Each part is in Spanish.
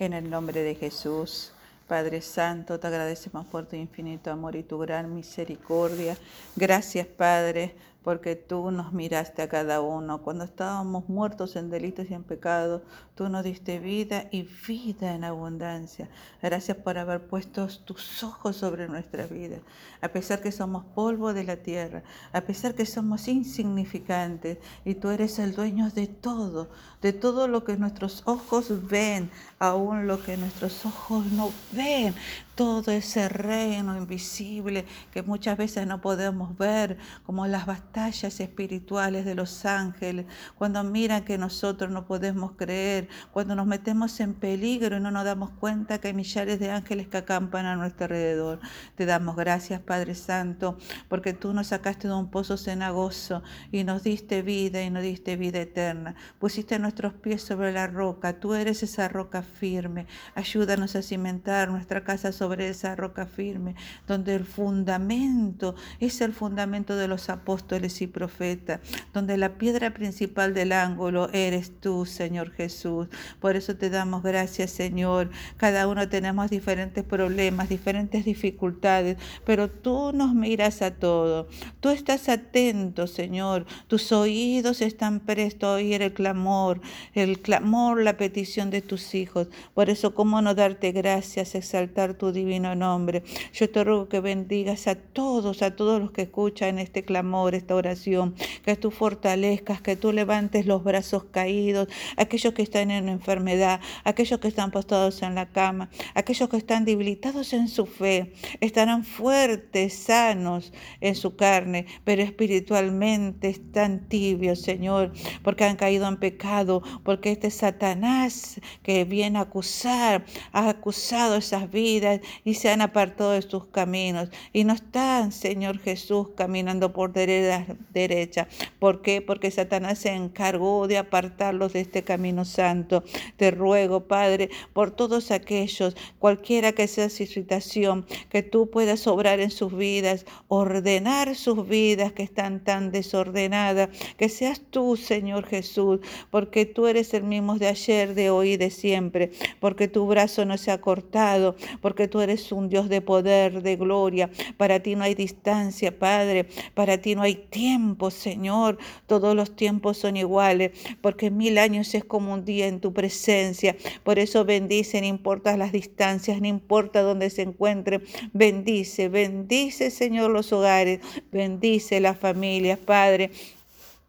En el nombre de Jesús. Padre Santo, te agradecemos por tu infinito amor y tu gran misericordia. Gracias, Padre, porque tú nos miraste a cada uno. Cuando estábamos muertos en delitos y en pecados, tú nos diste vida y vida en abundancia. Gracias por haber puesto tus ojos sobre nuestra vida. A pesar que somos polvo de la tierra, a pesar que somos insignificantes y tú eres el dueño de todo, de todo lo que nuestros ojos ven, aún lo que nuestros ojos no ven, todo ese reino invisible que muchas veces no podemos ver, como las batallas espirituales de los ángeles, cuando miran que nosotros no podemos creer, cuando nos metemos en peligro y no nos damos cuenta que hay millares de ángeles que acampan a nuestro alrededor. Te damos gracias, Padre Santo, porque tú nos sacaste de un pozo cenagoso y nos diste vida y nos diste vida eterna. Pusiste nuestros pies sobre la roca, tú eres esa roca firme. Ayúdanos a cimentar nuestra casa sobre sobre esa roca firme, donde el fundamento es el fundamento de los apóstoles y profetas, donde la piedra principal del ángulo eres tú, Señor Jesús. Por eso te damos gracias, Señor. Cada uno tenemos diferentes problemas, diferentes dificultades, pero tú nos miras a todo. Tú estás atento, Señor. Tus oídos están prestos a oír el clamor, el clamor, la petición de tus hijos. Por eso, ¿cómo no darte gracias, exaltar tu divino nombre. Yo te ruego que bendigas a todos, a todos los que escuchan este clamor, esta oración, que tú fortalezcas, que tú levantes los brazos caídos, aquellos que están en enfermedad, aquellos que están postados en la cama, aquellos que están debilitados en su fe, estarán fuertes, sanos en su carne, pero espiritualmente están tibios, Señor, porque han caído en pecado, porque este Satanás que viene a acusar, ha acusado esas vidas y se han apartado de sus caminos y no están, Señor Jesús, caminando por derecha. ¿Por qué? Porque Satanás se encargó de apartarlos de este camino santo. Te ruego, Padre, por todos aquellos, cualquiera que sea su situación, que tú puedas obrar en sus vidas, ordenar sus vidas que están tan desordenadas, que seas tú, Señor Jesús, porque tú eres el mismo de ayer, de hoy y de siempre, porque tu brazo no se ha cortado, porque tú eres un Dios de poder, de gloria. Para ti no hay distancia, Padre. Para ti no hay tiempo, Señor. Todos los tiempos son iguales, porque mil años es como un día en tu presencia. Por eso bendice, no importa las distancias, no importa dónde se encuentre. Bendice, bendice, Señor, los hogares. Bendice las familias, Padre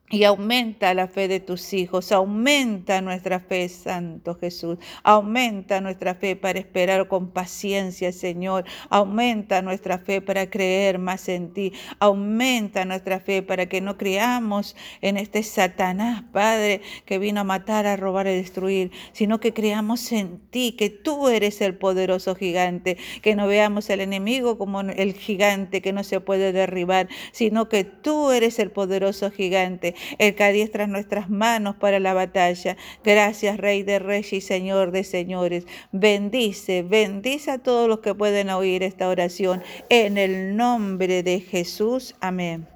y aumenta la fe de tus hijos, aumenta nuestra fe, Santo Jesús, aumenta nuestra fe para esperar con paciencia, Señor, aumenta nuestra fe para creer más en ti, aumenta nuestra fe para que no creamos en este Satanás, Padre, que vino a matar, a robar y destruir, sino que creamos en ti, que tú eres el poderoso gigante, que no veamos al enemigo como el gigante que no se puede derribar, sino que tú eres el poderoso gigante el que nuestras manos para la batalla. Gracias, Rey de Reyes y Señor de Señores. Bendice, bendice a todos los que pueden oír esta oración. En el nombre de Jesús. Amén.